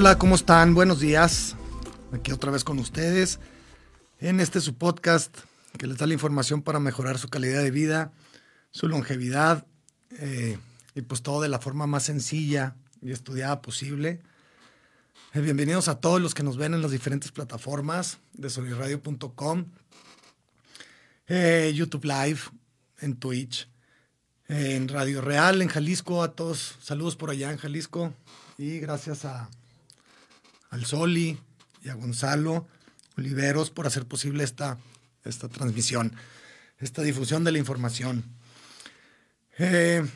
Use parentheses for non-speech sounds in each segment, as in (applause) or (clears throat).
Hola, ¿cómo están? Buenos días. Aquí otra vez con ustedes en este su podcast que les da la información para mejorar su calidad de vida, su longevidad eh, y pues todo de la forma más sencilla y estudiada posible. Eh, bienvenidos a todos los que nos ven en las diferentes plataformas de soliradio.com, eh, YouTube Live, en Twitch, en Radio Real, en Jalisco, a todos. Saludos por allá en Jalisco y gracias a al Soli y a Gonzalo Oliveros por hacer posible esta, esta transmisión, esta difusión de la información. Eh,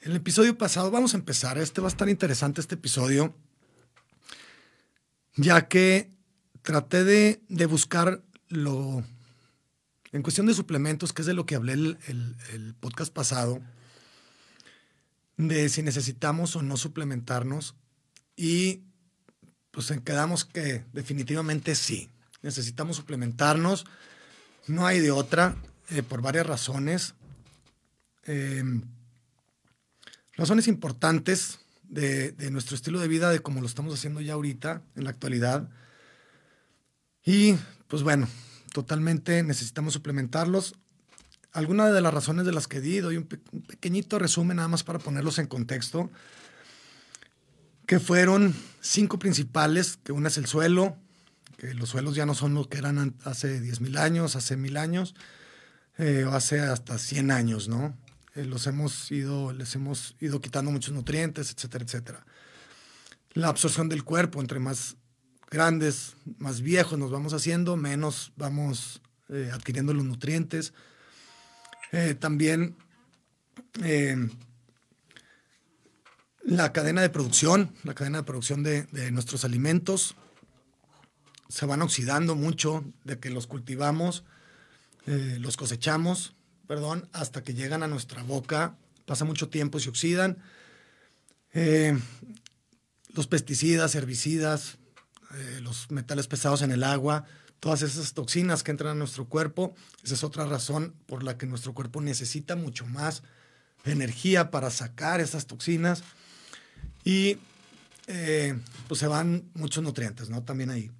el episodio pasado, vamos a empezar, este va a estar interesante este episodio, ya que traté de, de buscar lo, en cuestión de suplementos, que es de lo que hablé el, el, el podcast pasado, de si necesitamos o no suplementarnos y pues quedamos que definitivamente sí. Necesitamos suplementarnos. No hay de otra, eh, por varias razones. Em, razones importantes de, de, nuestro estilo de vida, de cómo lo estamos haciendo ya ahorita, en la actualidad. Y pues bueno, totalmente necesitamos suplementarlos. Algunas de las razones de las que di, doy un, pe un pequeñito resumen nada más para ponerlos en contexto que fueron cinco principales, que una es el suelo, que los suelos ya no son lo que eran hace 10.000 años, hace mil años, eh, o hace hasta 100 años, ¿no? Eh, los hemos ido, les hemos ido quitando muchos nutrientes, etcétera, etcétera. La absorción del cuerpo, entre más grandes, más viejos nos vamos haciendo, menos vamos eh, adquiriendo los nutrientes. También la cadena de producción, la cadena de producción de, nuestros alimentos se van oxidando mucho de que los cultivamos, eh, los cosechamos, perdón, hasta que llegan a nuestra boca. Pasa mucho tiempo y se oxidan. Eh, los pesticidas, herbicidas, eh, los metales pesados en el agua, todas esas toxinas que entran a nuestro cuerpo, esa es otra razón por la que nuestro cuerpo necesita mucho más energía para sacar esas toxinas y eh, pues se van muchos nutrientes, ¿no? También ahí.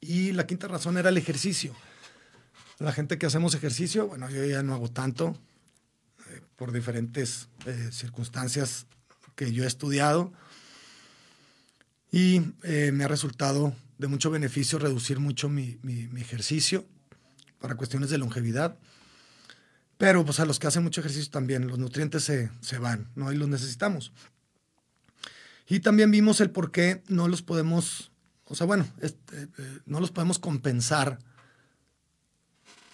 Y la quinta razón era el ejercicio. La gente que hacemos ejercicio, bueno, yo ya no hago tanto eh, por diferentes eh, circunstancias que yo he estudiado y me ha resultado de mucho beneficio reducir mucho mi, mi, mi, ejercicio para cuestiones de longevidad. Pero pues a los que hacen mucho ejercicio también los nutrientes se, se van, ¿no? Y los necesitamos. Y también vimos el por qué no los podemos, o sea, bueno, este, eh, no los podemos compensar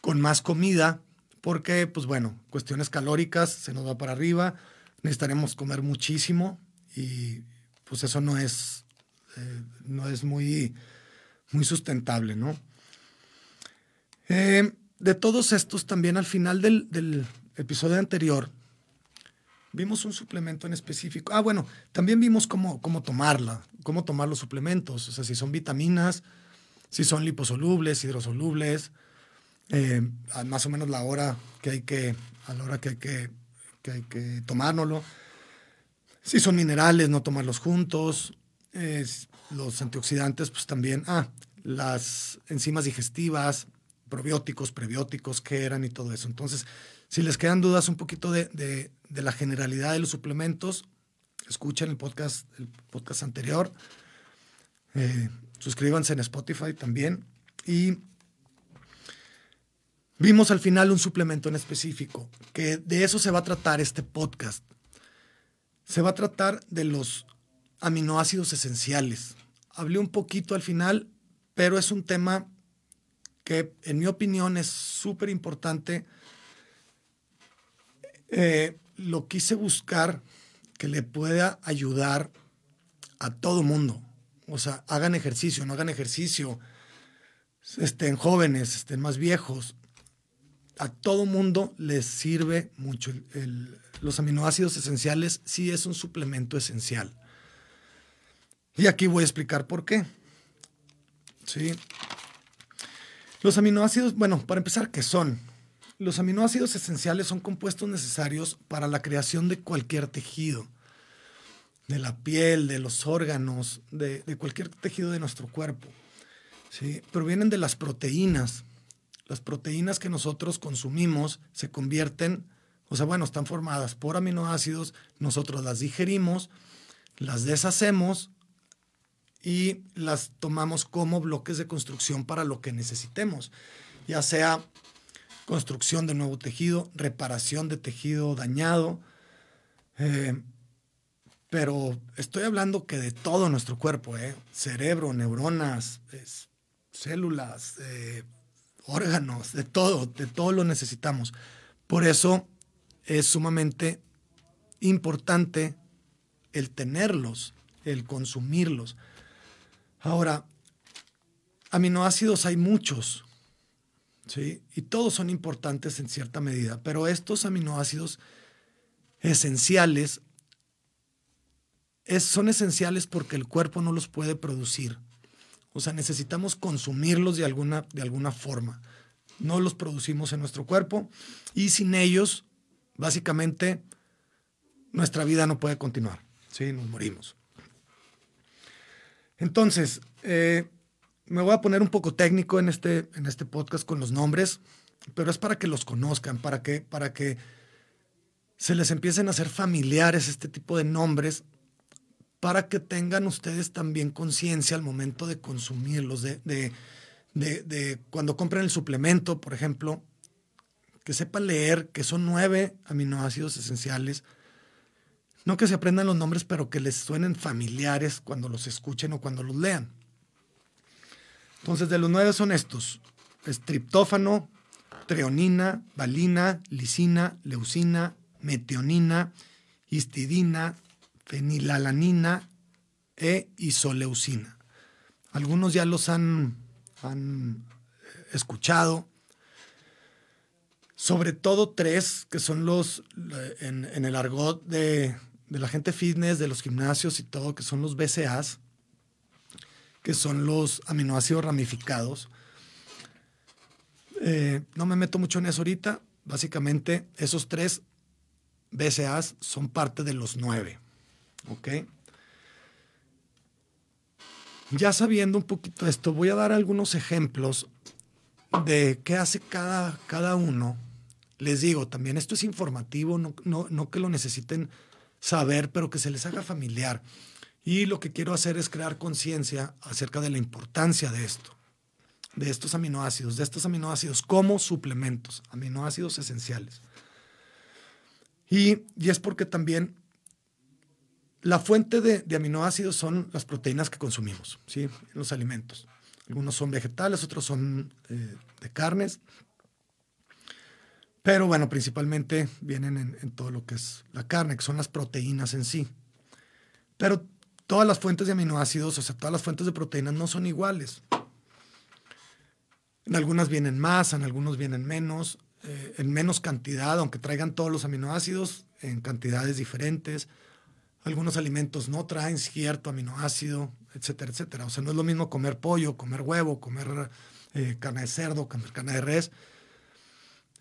con más comida, porque, pues bueno, cuestiones calóricas, se nos va para arriba, necesitaremos comer muchísimo y pues eso no es, eh, no es muy, muy sustentable, ¿no? Eh, de todos estos, también al final del, del episodio anterior, Vimos un suplemento en específico. Ah, bueno, también vimos cómo, cómo tomarla, cómo tomar los suplementos. O sea, si son vitaminas, si son liposolubles, hidrosolubles, eh, más o menos la hora que hay que, a la hora que hay que, que, hay que tomárnoslo. Si son minerales, no tomarlos juntos. Los antioxidantes, pues también. Ah, las enzimas digestivas, probióticos, prebióticos, qué eran y todo eso. Entonces, si les quedan dudas un poquito de, de, la generalidad de los suplementos, escuchen el podcast, el podcast anterior. Eh, suscríbanse en Spotify también. Y vimos al final un suplemento en específico, que de eso se va a tratar este podcast. Se va a tratar de los aminoácidos esenciales. Hablé un poquito al final, pero es un tema que en mi opinión es súper importante eh, lo quise buscar que le pueda ayudar a todo mundo. O sea, hagan ejercicio, no hagan ejercicio, estén jóvenes, estén más viejos. A todo mundo les sirve mucho. los aminoácidos esenciales sí es un suplemento esencial. Y aquí voy a explicar por qué. Sí. Los aminoácidos, bueno, para empezar, ¿qué son? Los aminoácidos esenciales son compuestos necesarios para la creación de cualquier tejido, de la piel, de los órganos, de, cualquier tejido de nuestro cuerpo. ¿sí? Provienen de las proteínas. Las proteínas que nosotros consumimos se convierten, o sea, bueno, están formadas por aminoácidos, nosotros las digerimos, las deshacemos y las tomamos como bloques de construcción para lo que necesitemos, ya sea construcción de nuevo tejido, reparación de tejido dañado. Eh, pero estoy hablando que de todo nuestro cuerpo, ¿eh? cerebro, neuronas, células, eh, órganos, de todo, de todo lo necesitamos. Por eso es sumamente importante el tenerlos, el consumirlos. Ahora, aminoácidos hay muchos, ¿sí? Y todos son importantes en cierta medida, pero estos aminoácidos esenciales son esenciales porque el cuerpo no los puede producir. O sea, necesitamos consumirlos de alguna, de alguna forma. No los producimos en nuestro cuerpo y sin ellos, básicamente, nuestra vida no puede continuar. ¿sí? Nos morimos. Entonces, eh, me voy a poner un poco técnico en este, en este podcast con los nombres, pero es para que los conozcan, para que, para que se les empiecen a hacer familiares este tipo de nombres, para que tengan ustedes también conciencia al momento de consumirlos, de, de, de, cuando compren el suplemento, por ejemplo, que sepan leer que son nueve aminoácidos esenciales. No que se aprendan los nombres, pero que les suenen familiares cuando los escuchen o cuando los lean. Entonces, de los nueve son estos: triptófano, treonina, valina, lisina, leucina, metionina, histidina, fenilalanina e isoleucina. Algunos ya los han, han escuchado. Sobre todo tres, que son los, en, en el argot de, de la gente fitness, de los gimnasios y todo, que son los BCAs que son los aminoácidos ramificados. Eh, no me meto mucho en eso ahorita. Básicamente, esos tres BCAs son parte de los nueve. ¿Ok? Ya sabiendo un poquito esto, voy a dar algunos ejemplos de qué hace cada, cada uno. Les digo, también esto es informativo, no, no que lo necesiten saber, pero que se les haga familiar. Y lo que quiero hacer es crear conciencia acerca de la importancia de esto, de estos aminoácidos, de estos aminoácidos como suplementos, aminoácidos esenciales. Y, es porque también la fuente de, aminoácidos son las proteínas que consumimos, ¿sí? En los alimentos. Algunos son vegetales, otros son eh, de carnes. Pero bueno, principalmente vienen en, en, todo lo que es la carne, que son las proteínas en sí. Pero todas las fuentes de aminoácidos, o sea, todas las fuentes de proteínas no son iguales. En algunas vienen más, en algunos vienen menos, eh, en menos cantidad, aunque traigan todos los aminoácidos en cantidades diferentes. Algunos alimentos no traen cierto aminoácido, etcétera, etcétera. O sea, no es lo mismo comer pollo, comer huevo, comer eh, carne de cerdo, comer carne de res.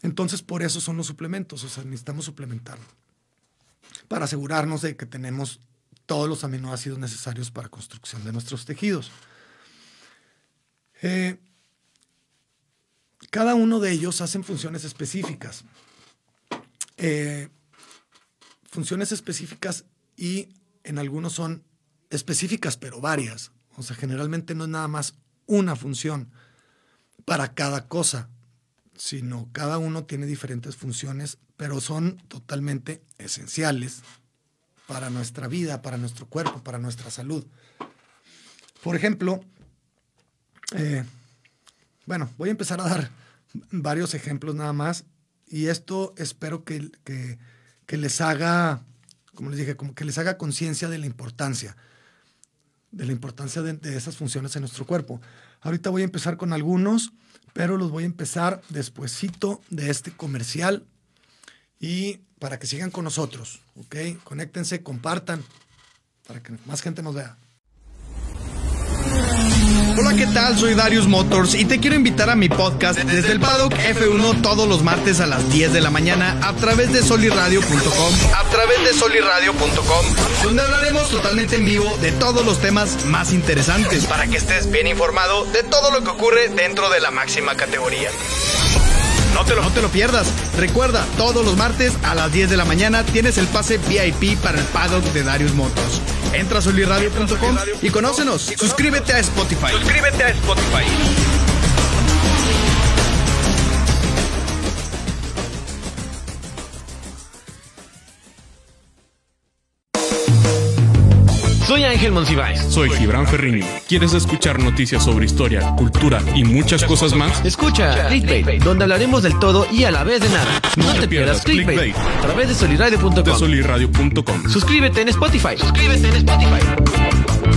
Entonces, por eso son los suplementos, o sea, necesitamos suplementar para asegurarnos de que tenemos todos los aminoácidos necesarios para construcción de nuestros tejidos. Eh, cada uno de ellos hacen funciones específicas. Eh, funciones específicas y en algunos son específicas, pero varias. O sea, generalmente no es nada más una función para cada cosa, sino cada uno tiene diferentes funciones, pero son totalmente esenciales para nuestra vida, para nuestro cuerpo, para nuestra salud. Por ejemplo, eh, bueno, voy a empezar a dar varios ejemplos nada más y esto espero que, que les haga, como les dije, que les haga conciencia de la importancia, de la importancia de, de esas funciones en nuestro cuerpo. Ahorita voy a empezar con algunos, pero los voy a empezar despuesito de este comercial y para que sigan con nosotros, ¿ok? Conéctense, compartan, para que más gente nos vea. Hola, ¿qué tal? Soy Darius Motors y te quiero invitar a mi podcast desde el Paddock F1 todos los martes a las 10 de la mañana a través de soliradio.com, a través de soliradio.com, donde hablaremos totalmente en vivo de todos los temas más interesantes para que estés bien informado de todo lo que ocurre dentro de la máxima categoría. No te, lo, no te lo pierdas. Recuerda, todos los martes a las 10 de la mañana tienes el pase VIP para el paddock de Darius Motors. Entra a soliradio.com y conócenos. Suscríbete a Spotify. Suscríbete a Spotify. Soy Ángel Monsiváis. Soy Gibran Ferrini. ¿Quieres escuchar noticias sobre historia, cultura y muchas cosas más? Escucha Clickbait, donde hablaremos del todo y a la vez de nada. No, te pierdas Clickbait a través de De soliradio.com. soliradio.com. Suscríbete en Spotify. Suscríbete en Spotify.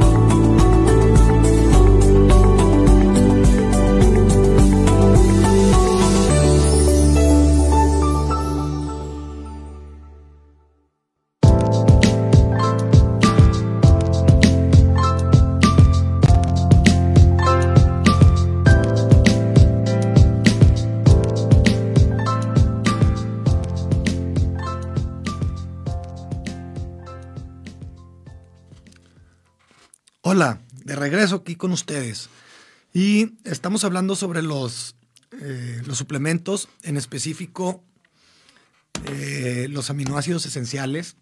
De regreso aquí con ustedes. Y estamos hablando sobre los, eh, los suplementos, en específico eh, los aminoácidos esenciales.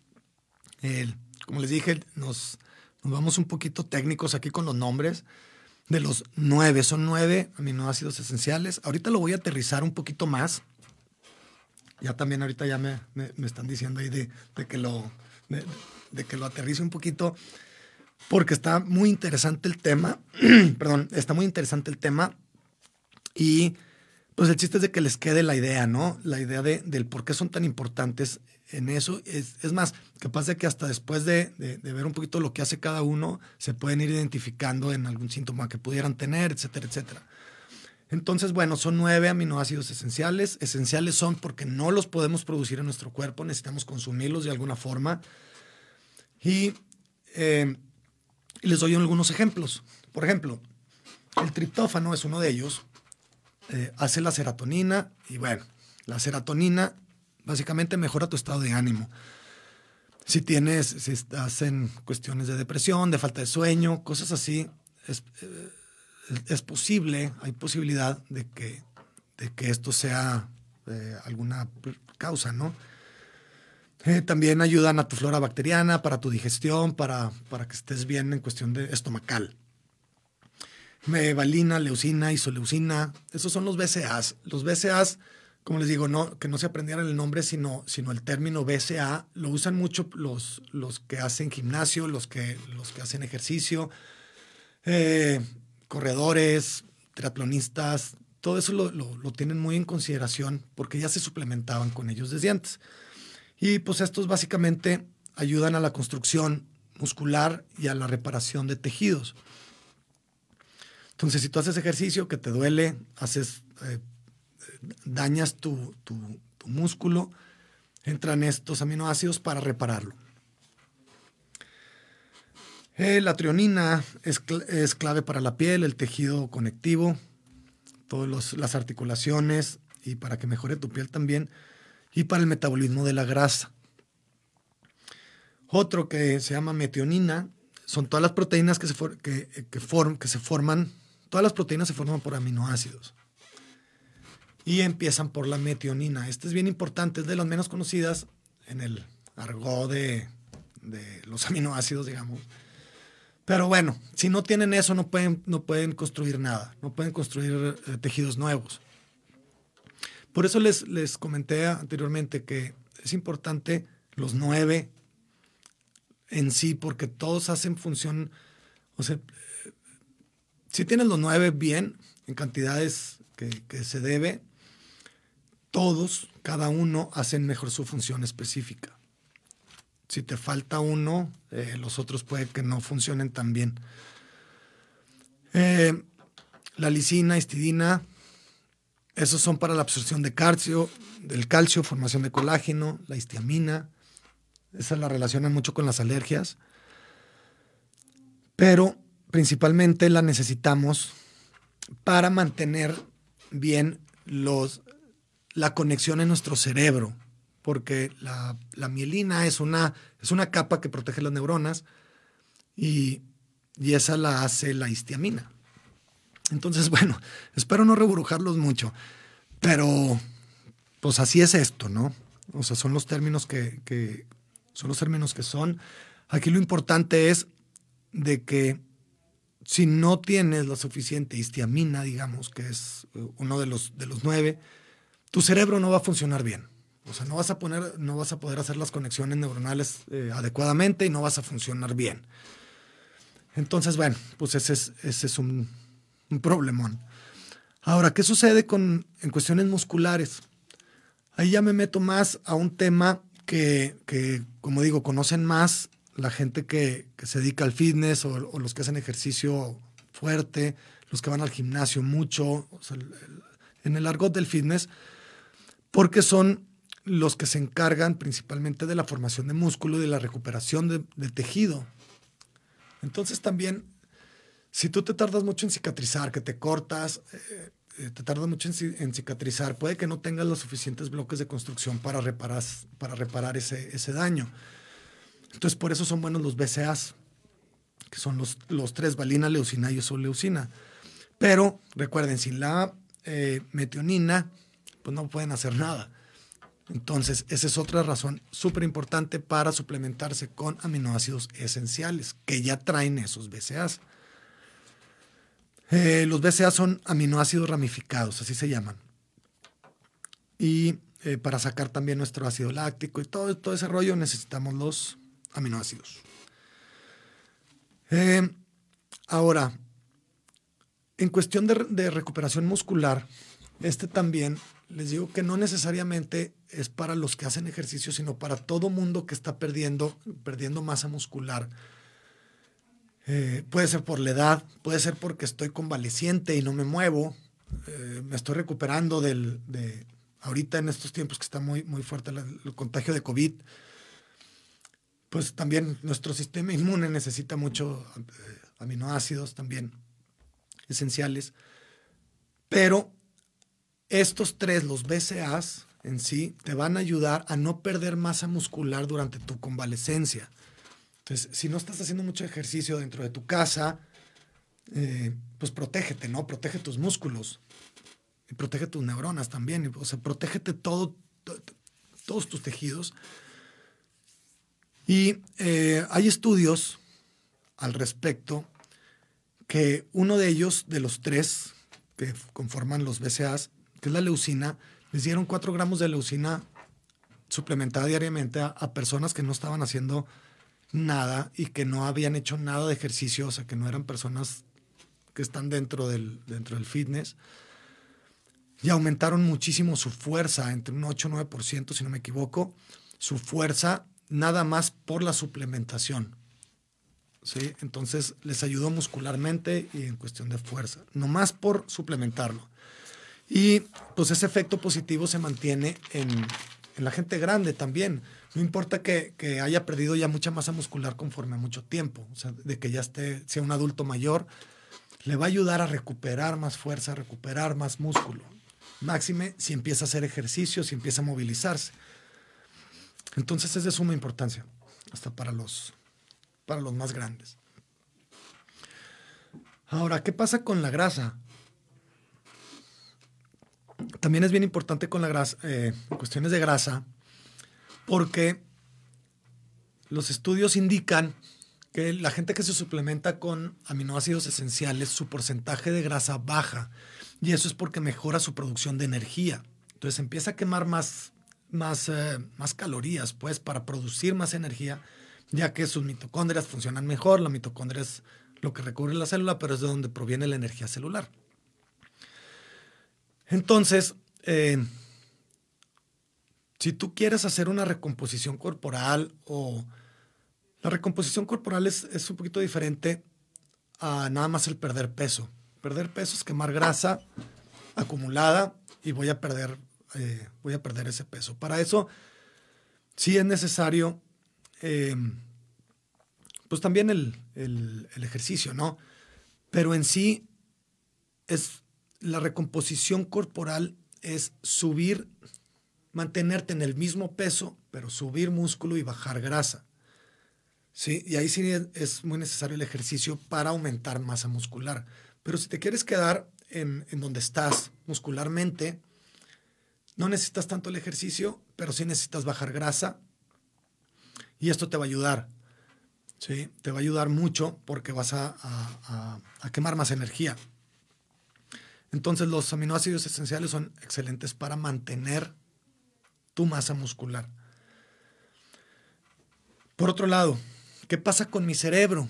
Como les dije, nos, vamos un poquito técnicos aquí con los nombres de los nueve. Son nueve aminoácidos esenciales. Ahorita lo voy a aterrizar un poquito más. Ya también ahorita ya me, me- están diciendo ahí de, de que lo, de que lo aterrice un poquito porque está muy interesante el tema. (clears throat) Perdón, está muy interesante el tema. Y pues el chiste es de que les quede la idea, ¿no? La idea de, del por qué son tan importantes en eso. Es, es más, capaz de que hasta después de, de- ver un poquito lo que hace cada uno, se pueden ir identificando en algún síntoma que pudieran tener, etcétera, etcétera. Entonces, bueno, son nueve aminoácidos esenciales. Esenciales son porque no los podemos producir en nuestro cuerpo, necesitamos consumirlos de alguna forma. Y eh, les doy algunos ejemplos. Por ejemplo, el triptófano es uno de ellos. Eh, hace la serotonina y bueno, la serotonina básicamente mejora tu estado de ánimo. Si tienes, si estás en cuestiones de depresión, de falta de sueño, cosas así, es, eh, es posible, hay posibilidad de que, de que esto sea eh, alguna causa, ¿no? Eh, también ayudan a tu flora bacteriana, para tu digestión, para, para que estés bien en cuestión de estomacal. Valina, leucina, isoleucina, esos son los BCAAs. Los BCAAs, como les digo, no, que no se aprendieran el nombre, sino, sino el término BCA, lo usan mucho los, los que hacen gimnasio, los que, los que hacen ejercicio, eh, corredores, triatlonistas, todo eso lo, lo- lo tienen muy en consideración porque ya se suplementaban con ellos desde antes. Y pues estos básicamente ayudan a la construcción muscular y a la reparación de tejidos. Entonces, si tú haces ejercicio que te duele, haces, eh, dañas tu, tu- músculo, entran estos aminoácidos para repararlo. Eh, la trionina es, es clave para la piel, el tejido conectivo, todas las articulaciones y para que mejore tu piel también y para el metabolismo de la grasa. Otro que se llama metionina son todas las proteínas que se, que, que, que se forman, todas las proteínas se forman por aminoácidos. Y empiezan por la metionina. Esta es bien importante, es de las menos conocidas en el argot de, de los (laughs) aminoácidos, digamos. Pero bueno, si no tienen eso, no pueden, no pueden construir nada, no pueden construir eh, tejidos nuevos. Por eso les, les comenté anteriormente que es importante los nueve en sí, porque todos hacen función, o sea, si tienes los nueve bien, en cantidades que, se debe, todos, cada uno, hacen mejor su función específica. Si te falta uno, eh, los otros puede que no funcionen tan bien. Eh, la lisina, histidina, esos son para la absorción de calcio, del calcio, formación de colágeno, la histiamina, esa la relacionan mucho con las alergias, pero principalmente la necesitamos para mantener bien los, la conexión en nuestro cerebro, porque la, mielina es una, es una capa que protege las neuronas y, y esa la hace la histiamina. Entonces, (laughs) bueno, espero no reburujarlos mucho, pero pues así es esto, ¿no? O sea, son los términos que, que, son los términos que son. Aquí lo importante es de que si no tienes la suficiente histiamina, digamos, que es eh, uno de los, de los nueve, tu cerebro no va a funcionar bien. O sea, no vas a, poner, no vas a poder hacer las conexiones neuronales eh, adecuadamente y no vas a funcionar bien. Entonces, bueno, pues ese es, ese es un, un problemón. Ahora, ¿qué sucede con, en cuestiones musculares? Ahí ya me meto más a un tema que, que como digo, conocen más la gente que, que se dedica al fitness o, o, los que hacen ejercicio fuerte, los que van al gimnasio mucho, o sea, en el argot del fitness, porque son los que se encargan principalmente de la formación de músculo y de la recuperación de, de tejido. Entonces también, si tú te tardas mucho en cicatrizar, que te cortas, eh, eh te tardas mucho en, en, cicatrizar, puede que no tengas los suficientes bloques de construcción para reparar, para reparar ese, ese daño. Entonces, por eso son buenos los BCAs, que son los, los tres, valina, leucina y isoleucina. Pero recuerden, sin la eh, metionina, pues no pueden hacer nada. Entonces, esa es otra razón súper importante para suplementarse con aminoácidos esenciales, que ya traen esos BCAAs. Eh, los BCAAs son aminoácidos ramificados, así se llaman. Y eh, para sacar también nuestro ácido láctico y todo, todo ese rollo necesitamos los aminoácidos. Eh, ahora, en cuestión de, de recuperación muscular, este también les digo que no necesariamente es para los que hacen ejercicio, sino para todo mundo que está perdiendo, perdiendo masa muscular. Eh, puede ser por la edad, puede ser porque estoy convaleciente y no me muevo, eh, me estoy recuperando del, de ahorita en estos tiempos que está muy, muy fuerte el, contagio de COVID. Pues también nuestro sistema inmune necesita mucho eh, aminoácidos también esenciales, pero estos tres, los BCAs en sí, te van a ayudar a no perder masa muscular durante tu convalecencia. Entonces, si no estás haciendo mucho ejercicio dentro de tu casa, eh, pues protégete, ¿no? Protege tus músculos y protege tus neuronas también. O sea, protégete todo, to, todos tus tejidos. Y eh, hay estudios al respecto que uno de ellos, de los tres que conforman los BCAs, que es la leucina, les dieron 4 gramos de leucina suplementada diariamente a, personas que no estaban haciendo nada y que no habían hecho nada de ejercicio, o sea, que no eran personas que están dentro del, dentro del fitness. Y aumentaron muchísimo su fuerza, entre un 8 9%, si no me equivoco, su fuerza nada más por la suplementación. ¿sí? Entonces les ayudó muscularmente y en cuestión de fuerza, nomás por suplementarlo. Y pues ese efecto positivo se mantiene en, en la gente grande también. No importa que, que, haya perdido ya mucha masa muscular conforme a mucho tiempo, o sea, de que ya esté, sea un adulto mayor, le va a ayudar a recuperar más fuerza, a recuperar más músculo. Máxime si empieza a hacer ejercicio, si empieza a movilizarse. Entonces es de suma importancia, hasta para los, para los más grandes. Ahora, ¿qué pasa con la grasa? También es bien importante con la grasa, eh, cuestiones de grasa, porque los estudios indican que la gente que se suplementa con aminoácidos esenciales, su porcentaje de grasa baja. Y eso es porque mejora su producción de energía. Entonces empieza a quemar más, más, eh, calorías, pues, para producir más energía, ya que sus mitocondrias funcionan mejor. La mitocondria es lo que recubre la célula, pero es de donde proviene la energía celular. Entonces, eh, si tú quieres hacer una recomposición corporal o la recomposición corporal es, es, un poquito diferente a nada más el perder peso. Perder peso es quemar grasa acumulada y voy a perder, eh, voy a perder ese peso. Para eso sí es necesario, eh, pues también el, el, el, ejercicio, ¿no? Pero en sí es la recomposición corporal es subir, mantenerte en el mismo peso, pero subir músculo y bajar grasa. Sí, y ahí sí es muy necesario el ejercicio para aumentar masa muscular. Pero si te quieres quedar en, en, donde estás muscularmente, no necesitas tanto el ejercicio, pero sí necesitas bajar grasa. Y esto te va a ayudar. ¿sí? Te va a ayudar mucho porque vas a, a, a quemar más energía. Entonces los aminoácidos esenciales son excelentes para mantener tu masa muscular. Por otro lado, ¿Qué pasa con mi cerebro?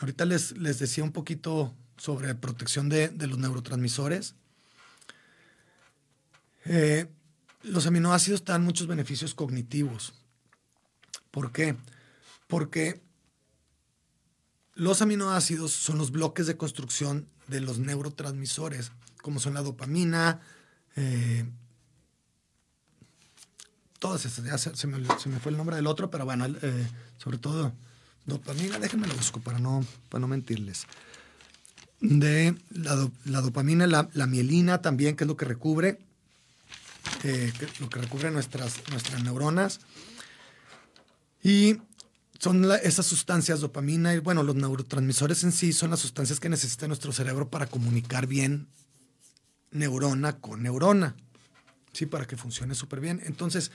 Ahorita les, les decía un poquito sobre protección de, los neurotransmisores. Eh, los aminoácidos dan muchos beneficios cognitivos. ¿Por qué? Porque los aminoácidos son los bloques de construcción de los neurotransmisores, como son la dopamina, eh, todas esas, ya se, me, se, me, fue el nombre del otro, pero bueno, eh, sobre todo dopamina, déjenme lo busco para no, para no mentirles. De la, do, la dopamina, la, la, mielina también, que es lo que recubre, eh, lo que recubre nuestras, nuestras neuronas. Y son esas sustancias, dopamina y bueno, los neurotransmisores en sí son las sustancias que necesita nuestro cerebro para comunicar bien neurona con neurona. ¿Sí? Para que funcione súper bien. Entonces,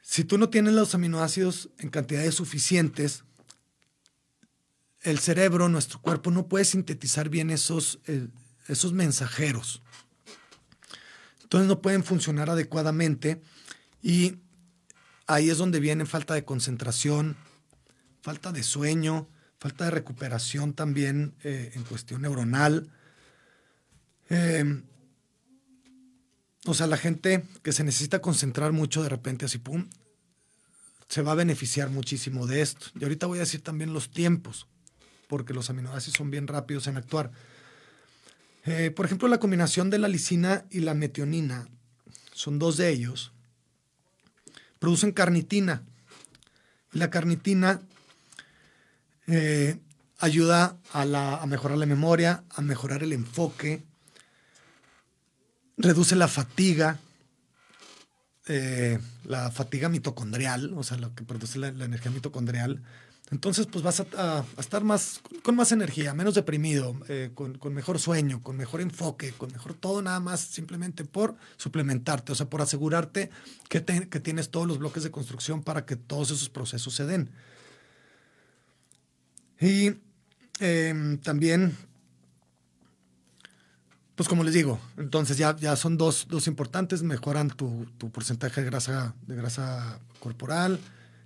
si tú no tienes los aminoácidos en cantidades suficientes, el cerebro, nuestro cuerpo, no puede sintetizar bien esos, eh, esos mensajeros. Entonces no pueden funcionar adecuadamente y ahí es donde viene falta de concentración, falta de sueño, falta de recuperación también eh, en cuestión neuronal. Eh, o sea, la gente que se necesita concentrar mucho de repente así, pum, se va a beneficiar muchísimo de esto. Y ahorita voy a decir también los tiempos, porque los aminoácidos son bien rápidos en actuar. Eh, por ejemplo, la combinación de la lisina y la metionina, son dos de ellos, producen carnitina. La carnitina eh, ayuda a, la, a mejorar la memoria, a mejorar el enfoque, reduce la fatiga, eh, la fatiga mitocondrial, o sea, lo que produce la, energía mitocondrial. Entonces, pues vas a, estar más, con más energía, menos deprimido, eh, con, mejor sueño, con mejor enfoque, con mejor todo, nada más simplemente por suplementarte, o sea, por asegurarte que, tienes todos los bloques de construcción para que todos esos procesos se den. Y eh, también pues como les digo, entonces ya, ya son dos, dos importantes, mejoran tu, tu, porcentaje de grasa, de grasa corporal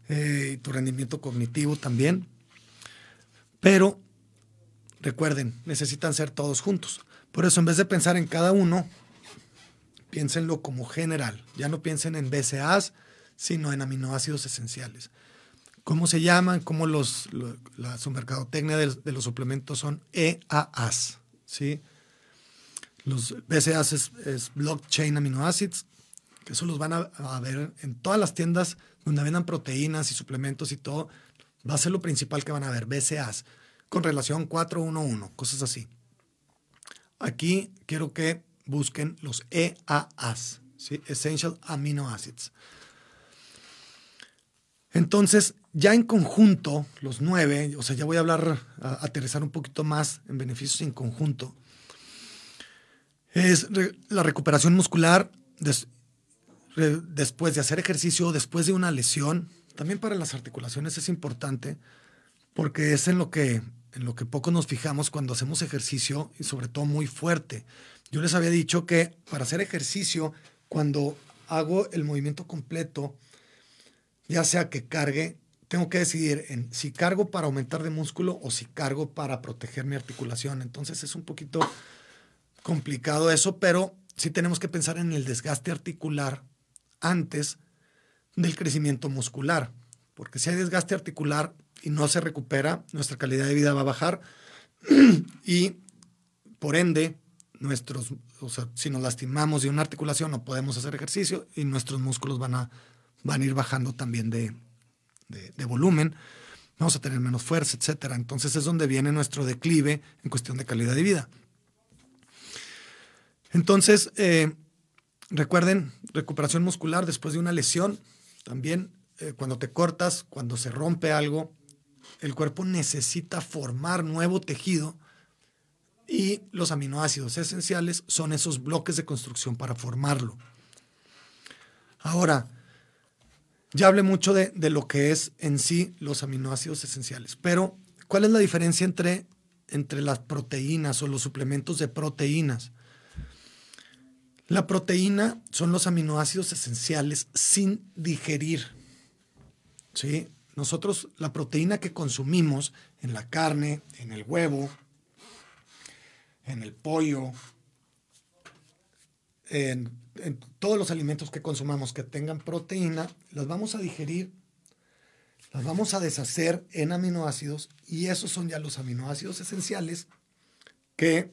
eh, y tu rendimiento cognitivo también. Pero recuerden, necesitan ser todos juntos. Por eso en vez de pensar en cada uno, piénsenlo como general. Ya no piensen en BCAAs, sino en aminoácidos esenciales. ¿Cómo se llaman? ¿Cómo los, lo, la, su mercadotecnia de, de, los suplementos son EAAs? ¿sí? Los BCAAs es, Blockchain Amino Acids, que eso los van a, ver en todas las tiendas donde vendan proteínas y suplementos y todo. Va a ser lo principal que van a ver, BCAAs, con relación 411, cosas así. Aquí quiero que busquen los EAAs, ¿sí? Essential Amino Acids. Entonces, ya en conjunto, los nueve, o sea, ya voy a hablar, aterrizar un poquito más en beneficios en conjunto, es la recuperación muscular después de hacer ejercicio, después de una lesión. También para las articulaciones es importante porque es en lo que, en lo que poco nos fijamos cuando hacemos ejercicio y sobre todo muy fuerte. Yo les había dicho que para hacer ejercicio, cuando hago el movimiento completo, ya sea que cargue, tengo que decidir si cargo para aumentar de músculo o si cargo para proteger mi articulación. Entonces es un poquito complicado eso, pero sí tenemos que pensar en el desgaste articular antes del crecimiento muscular. Porque si hay desgaste articular y no se recupera, nuestra calidad de vida va a bajar (clears throat) y por ende, nuestros, o sea, si nos lastimamos de una articulación no podemos hacer ejercicio y nuestros músculos van a van a ir bajando también de, volumen, vamos a tener menos fuerza, etc. Entonces es donde viene nuestro declive en cuestión de calidad de vida. Entonces, eh, recuerden, recuperación muscular después de una lesión, también eh, cuando te cortas, cuando se rompe algo, el cuerpo necesita formar nuevo tejido y los aminoácidos esenciales son esos bloques de construcción para formarlo. Ahora, ya hablé mucho de, lo que es en sí los aminoácidos esenciales, pero ¿cuál es la diferencia entre, entre las proteínas o los suplementos de proteínas? La proteína son los aminoácidos esenciales sin digerir. ¿Sí? Nosotros, la proteína que consumimos en la carne, en el huevo, en el pollo, en en todos los alimentos que consumamos que tengan proteína, las vamos a digerir, las vamos a deshacer en aminoácidos y esos son ya los aminoácidos esenciales que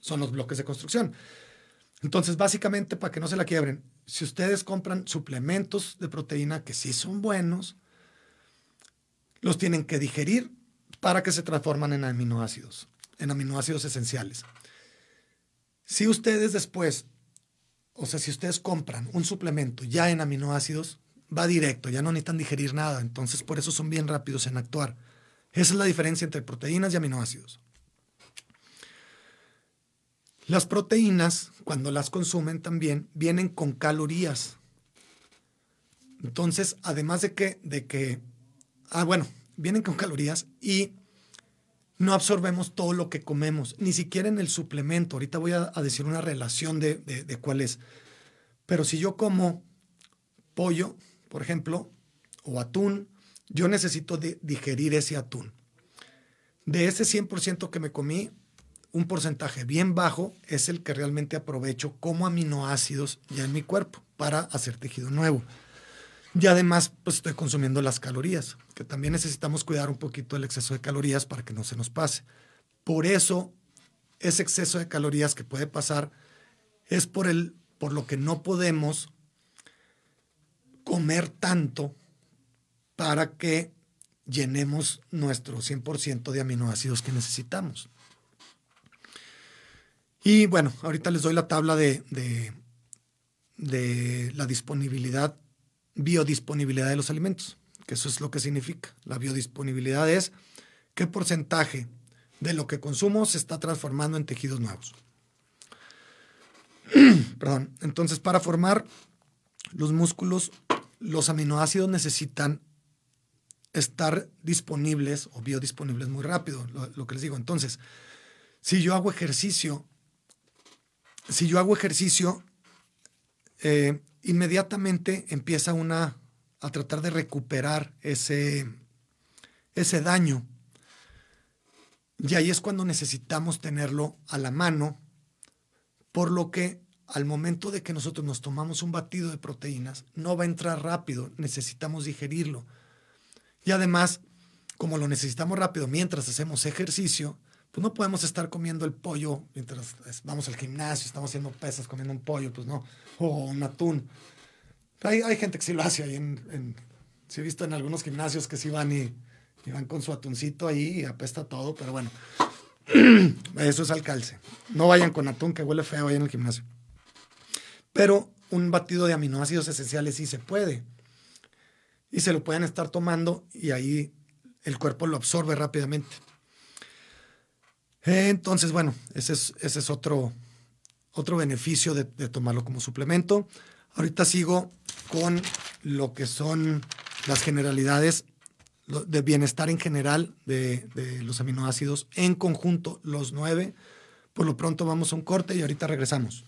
son los bloques de construcción. Entonces, básicamente, para que no se la quiebren, si ustedes compran suplementos de proteína que sí son buenos, los tienen que digerir para que se transforman en aminoácidos, en aminoácidos esenciales. Si ustedes después o sea, si ustedes compran un suplemento ya en aminoácidos, va directo, ya no necesitan digerir nada. Entonces, por eso son bien rápidos en actuar. Esa es la diferencia entre proteínas y aminoácidos. Las proteínas, cuando las consumen también, vienen con calorías. Entonces, además de que, de que, ah, bueno, vienen con calorías y no absorbemos todo lo que comemos, ni siquiera en el suplemento. Ahorita voy a, decir una relación de, cuál es. Pero si yo como pollo, por ejemplo, o atún, yo necesito digerir ese atún. De ese 100% que me comí, un porcentaje bien bajo es el que realmente aprovecho como aminoácidos ya en mi cuerpo para hacer tejido nuevo. Y además, pues estoy consumiendo las calorías, que también necesitamos cuidar un poquito el exceso de calorías para que no se nos pase. Por eso, ese exceso de calorías que puede pasar es por, el, por lo que no podemos comer tanto para que llenemos nuestro 100% de aminoácidos que necesitamos. Y bueno, ahorita les doy la tabla de, de, de la disponibilidad biodisponibilidad de los alimentos, que eso es lo que significa. La biodisponibilidad es qué porcentaje de lo que consumo se está transformando en tejidos nuevos. (clears throat) Perdón. Entonces, para formar los músculos, los aminoácidos necesitan estar disponibles o biodisponibles muy rápido, lo, que les digo. Entonces, si yo hago ejercicio, si yo hago ejercicio, eh, inmediatamente empieza una a tratar de recuperar ese, ese daño. Y ahí es cuando necesitamos tenerlo a la mano, por lo que al momento de que nosotros nos tomamos un batido de proteínas, no va a entrar rápido, necesitamos digerirlo. Y además, como lo necesitamos rápido mientras hacemos ejercicio, pues no podemos estar comiendo el pollo mientras vamos al gimnasio, estamos haciendo pesas, comiendo un pollo, pues no, o un atún. Hay, hay gente que sí lo hace ahí he visto en algunos gimnasios que sí van y, van con su atuncito ahí y apesta todo, pero bueno, (clears throat) eso es al calce. No vayan con atún que huele feo ahí en el gimnasio. Pero un batido de aminoácidos esenciales sí se puede. y se lo pueden estar tomando y ahí el cuerpo lo absorbe rápidamente. Entonces, bueno, ese es, otro, otro beneficio de, tomarlo como suplemento. Ahorita sigo con lo que son las generalidades de bienestar en general de, de, los aminoácidos en conjunto, los nueve. Por lo pronto vamos a un corte y ahorita regresamos.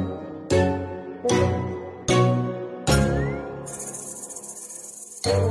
Thank you.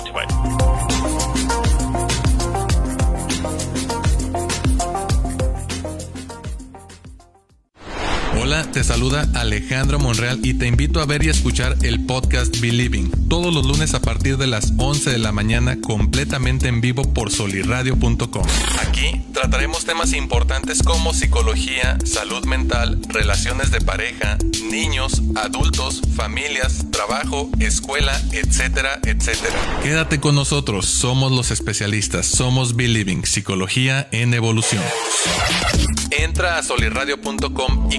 Spotify. Hola, te saluda Alejandro Monreal y te invito a ver y escuchar el podcast Believing todos los lunes a partir de las 11 de la mañana completamente en vivo por solirradio.com. Aquí trataremos temas importantes como psicología, salud mental, relaciones de pareja, niños, adultos, familias, trabajo, escuela, etcétera, etcétera. Quédate con nosotros, somos los especialistas, somos Believing, psicología en evolución. Entra a solirradio.com y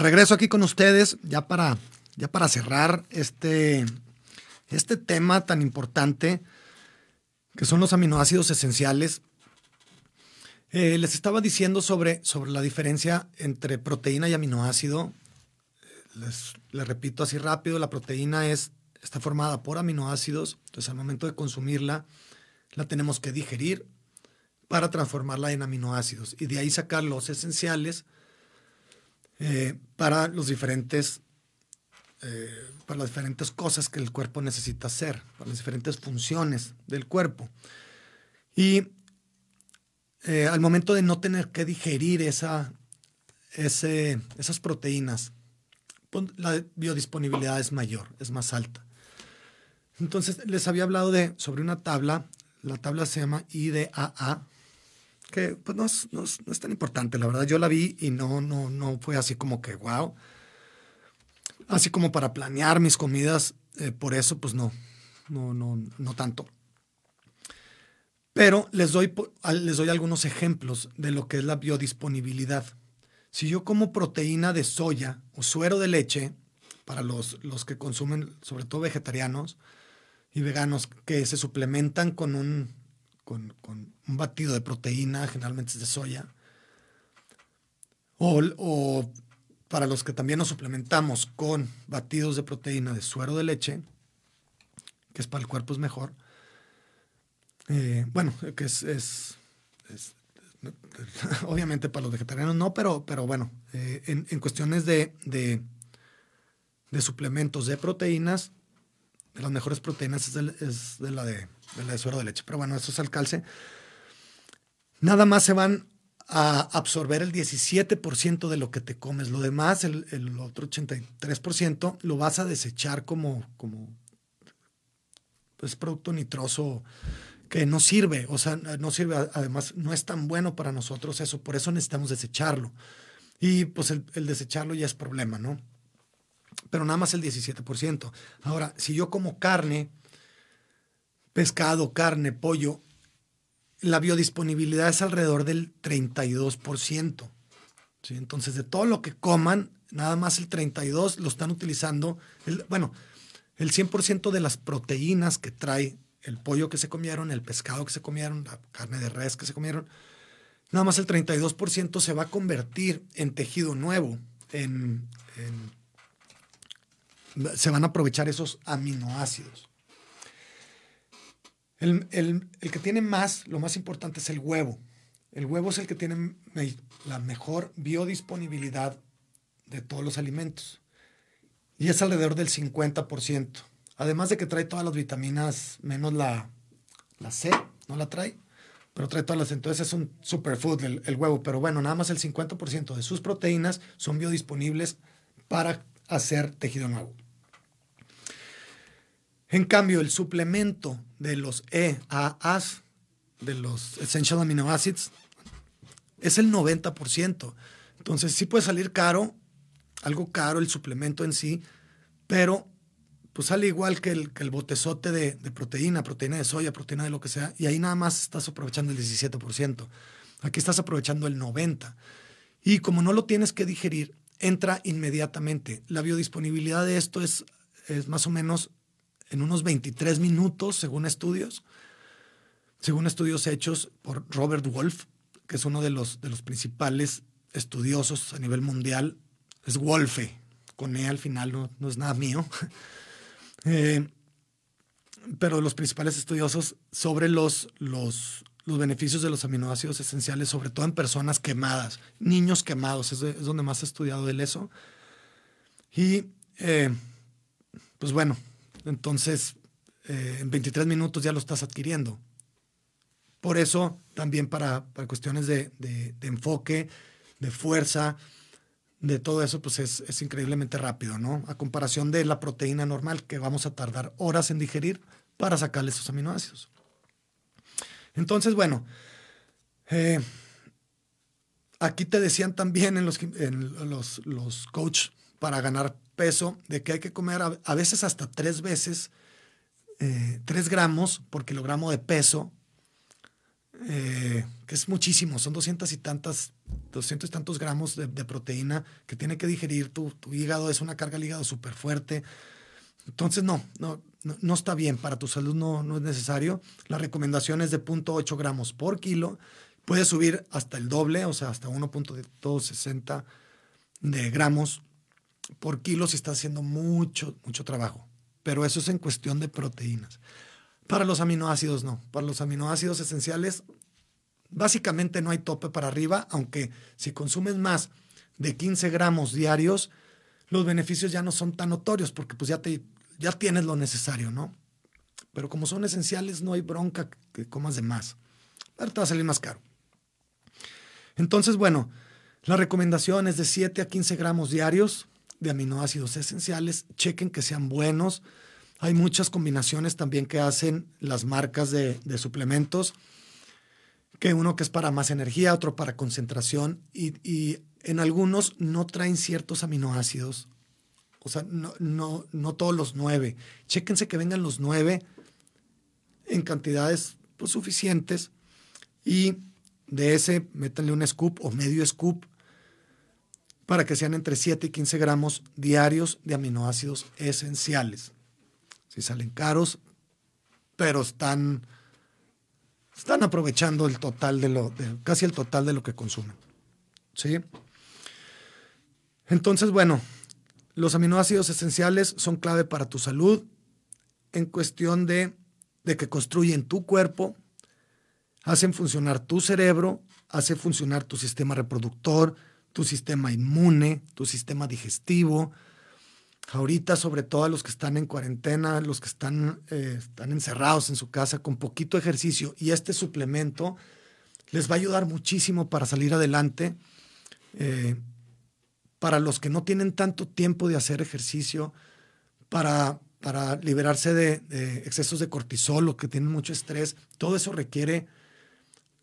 Regreso aquí con ustedes, ya para, ya para cerrar este, este tema tan importante que son los aminoácidos esenciales. Eh, les estaba diciendo sobre, sobre la diferencia entre proteína y aminoácido. Les, les, repito así rápido, la proteína es, está formada por aminoácidos, entonces al momento de consumirla la tenemos que digerir para transformarla en aminoácidos y de ahí sacar los esenciales eh, para los diferentes eh, para las diferentes cosas que el cuerpo necesita hacer, para las diferentes funciones del cuerpo. Y eh, al momento de no tener que digerir esa, ese, esas proteínas, la biodisponibilidad es mayor, es más alta. Entonces, les había hablado de, sobre una tabla, la tabla se llama IDAA, que pues no es, no, es, tan importante, la verdad. Yo la vi y no, no, no fue así como que, wow. Así como para planear mis comidas, eh, por eso, pues no, no, no, no tanto. Pero les doy, les doy algunos ejemplos de lo que es la biodisponibilidad. Si yo como proteína de soya o suero de leche, para los, los que consumen, sobre todo vegetarianos y veganos, que se suplementan con un con, un batido de proteína, generalmente es de soya. O, para los que también nos suplementamos con batidos de proteína de suero de leche, que es para el cuerpo es mejor. Eh, bueno, que es, es, (laughs) obviamente para los vegetarianos no, pero, pero bueno, eh, en, cuestiones de, de, suplementos de proteínas, las mejores proteínas es de la de de la de suero de leche. Pero bueno, eso es el calce. Nada más se van a absorber el 17% de lo que te comes. Lo demás, el, otro 83%, lo vas a desechar como, como pues, producto nitroso que no sirve. O sea, no sirve. Además, no es tan bueno para nosotros eso. Por eso necesitamos desecharlo. Y pues el, el desecharlo ya es problema, ¿no? Pero nada más el 17%. Ahora, si yo como carne, pescado, carne, pollo, la biodisponibilidad es alrededor del 32%. ¿sí? Entonces, de todo lo que coman, nada más el 32% lo están utilizando. Bueno, el 100% de las proteínas que trae el pollo que se comieron, el pescado que se comieron, la carne de res que se comieron, nada más el 32% se va a convertir en tejido nuevo, en, se van a aprovechar esos aminoácidos. El, el, que tiene más, lo más importante es el huevo. El huevo es el que tiene la mejor biodisponibilidad de todos los alimentos. Y es alrededor del 50%. Además de que trae todas las vitaminas, menos la, la C, no la trae, pero trae todas las. Entonces es un superfood el, el huevo. Pero bueno, nada más el 50% de sus proteínas son biodisponibles para hacer tejido nuevo. En cambio, el suplemento de los EAAs, de los Essential Amino Acids, es el 90%. Entonces sí puede salir caro, algo caro el suplemento en sí, pero pues sale igual que el, que botezote de, proteína, proteína de soya, proteína de lo que sea, y ahí nada más estás aprovechando el 17%. Aquí estás aprovechando el 90%. Y como no lo tienes que digerir, entra inmediatamente. La biodisponibilidad de esto es, es más o menos en unos 23 minutos, según estudios, según estudios hechos por Robert Wolf, que es uno de los, de los principales estudiosos a nivel mundial, es Wolfe, con E al final, no, no es nada mío, (laughs) eh, pero los principales estudiosos sobre los, los, los beneficios de los aminoácidos esenciales, sobre todo en personas quemadas, niños quemados, es, es donde más he estudiado el eso. Y eh, pues bueno, entonces, eh, en 23 minutos ya lo estás adquiriendo. Por eso, también para, cuestiones de, enfoque, de fuerza, de todo eso, pues es, increíblemente rápido, ¿no? A comparación de la proteína normal, que vamos a tardar horas en digerir para sacarle esos aminoácidos. Entonces, bueno, eh, aquí te decían también en los, en los, los para ganar peso de que hay que comer a, veces hasta tres veces, eh, tres gramos por kilogramo de peso, eh, que es muchísimo, son doscientas y tantas, doscientos y tantos gramos de, proteína que tiene que digerir tu, hígado, es una carga al hígado súper fuerte. Entonces, no, no, no, está bien, para tu salud no, no es necesario. La recomendación es de 0.8 gramos por kilo. Puede subir hasta el doble, o sea, hasta 1.260 de gramos por kilo si está haciendo mucho, mucho trabajo. Pero eso es en cuestión de proteínas. Para los aminoácidos no. Para los aminoácidos esenciales, básicamente no hay tope para arriba, aunque si consumes más de 15 gramos diarios, los beneficios ya no son tan notorios porque pues ya, te, ya tienes lo necesario, ¿no? Pero como son esenciales, no hay bronca que comas de más. Pero te va a salir más caro. Entonces, bueno, la recomendación es de 7 a 15 gramos diarios de aminoácidos esenciales, chequen que sean buenos. Hay muchas combinaciones también que hacen las marcas de, suplementos, que uno que es para más energía, otro para concentración, y, en algunos no traen ciertos aminoácidos. O sea, no, no, no todos los nueve. Chéquense que vengan los nueve en cantidades pues, suficientes y de ese métanle un scoop o medio scoop para que sean entre 7 y 15 gramos diarios de aminoácidos esenciales. Si salen caros, pero están, están aprovechando el total de lo, casi el total de lo que consumen. ¿Sí? Entonces, bueno, los aminoácidos esenciales son clave para tu salud en cuestión de, de que construyen tu cuerpo, hacen funcionar tu cerebro, hacen funcionar tu sistema reproductor, tu sistema inmune, tu sistema digestivo. Ahorita, sobre todo a los que están en cuarentena, los que están, eh, están encerrados en su casa con poquito ejercicio y este suplemento les va a ayudar muchísimo para salir adelante. Eh, para los que no tienen tanto tiempo de hacer ejercicio, para, para liberarse de, excesos de cortisol o que tienen mucho estrés, todo eso requiere,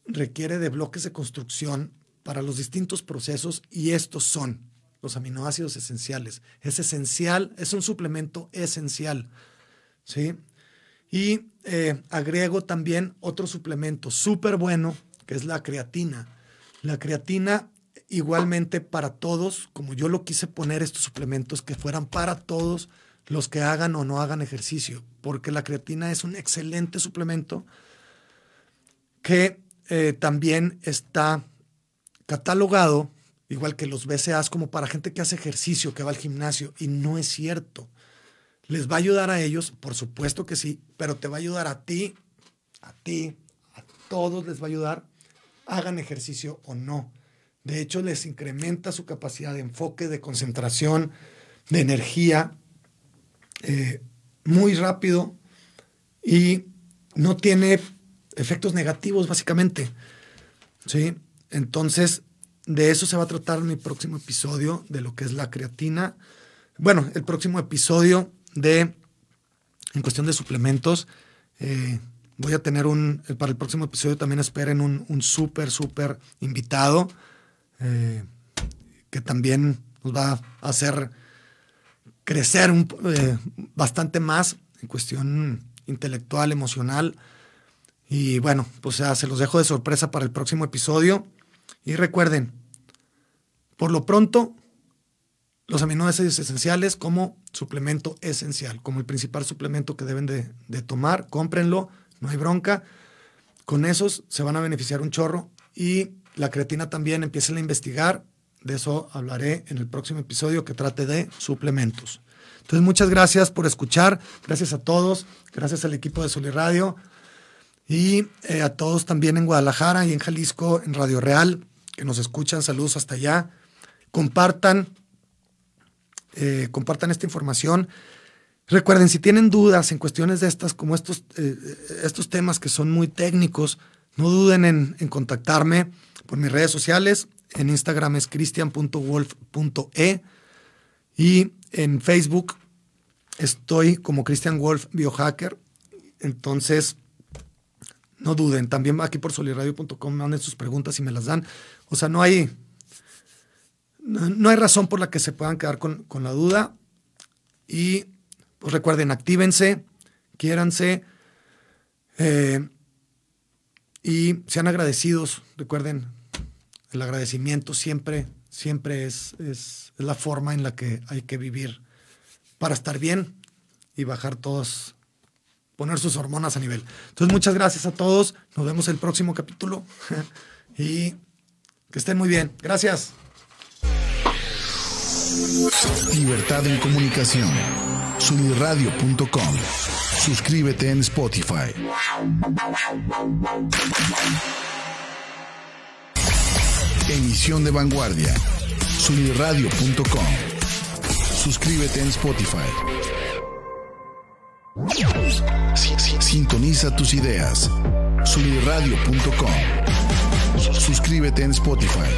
requiere de bloques de construcción para los distintos procesos y estos son los aminoácidos esenciales. Es esencial, es un suplemento esencial. ¿sí? Y eh, agrego también otro suplemento súper bueno, que es la creatina. La creatina igualmente para todos, como yo lo quise poner estos suplementos, que fueran para todos los que hagan o no hagan ejercicio, porque la creatina es un excelente suplemento que eh, también está catalogado, igual que los BCAs, como para gente que hace ejercicio, que va al gimnasio, y no es cierto. ¿Les va a ayudar a ellos? Por supuesto que sí, pero te va a ayudar a ti, a ti, a todos les va a ayudar, hagan ejercicio o no. De hecho, les incrementa su capacidad de enfoque, de concentración, de energía, eh, muy rápido y no tiene efectos negativos, básicamente. ¿Sí? Entonces, de eso se va a tratar mi próximo episodio, de lo que es la creatina. Bueno, el próximo episodio de, en cuestión de suplementos, eh, voy a tener un, para el próximo episodio también esperen un, un súper, súper invitado, eh, que también nos va a hacer crecer eh, bastante más en cuestión intelectual, emocional. Y bueno, pues ya se los dejo de sorpresa para el próximo episodio. Y recuerden, por lo pronto, los aminoácidos esenciales como suplemento esencial, como el principal suplemento que deben de, tomar, cómprenlo, no hay bronca. Con esos se van a beneficiar un chorro y la creatina también empiecen a investigar. De eso hablaré en el próximo episodio que trate de suplementos. Entonces, muchas gracias por escuchar. Gracias a todos. Gracias al equipo de Soli Radio. Y eh, a todos también en Guadalajara y en Jalisco, en Radio Real, que nos escuchan. Saludos hasta allá. Compartan, eh, compartan esta información. Recuerden, si tienen dudas en cuestiones de estas, como estos, eh, estos temas que son muy técnicos, no duden en, contactarme por mis redes sociales. En Instagram es cristian.wolf.e y en Facebook estoy como Christian Wolf Biohacker. Entonces, no duden. También aquí por soliradio.com manden sus preguntas y me las dan. O sea, no hay, no, hay razón por la que se puedan quedar con, con la duda. Y pues recuerden, actívense, quiéranse. Eh, y sean agradecidos. Recuerden, el agradecimiento siempre, siempre es, es, la forma en la que hay que vivir para estar bien y bajar todos, poner sus hormonas a nivel. Entonces, muchas gracias a todos. Nos vemos el próximo capítulo (laughs) y que estén muy bien. Gracias. Libertad en comunicación. Sunirradio.com. Suscríbete en Spotify. Emisión de vanguardia. Sunirradio.com. Suscríbete en Spotify. Sintoniza tus ideas. Sunirradio.com. Suscríbete en Spotify.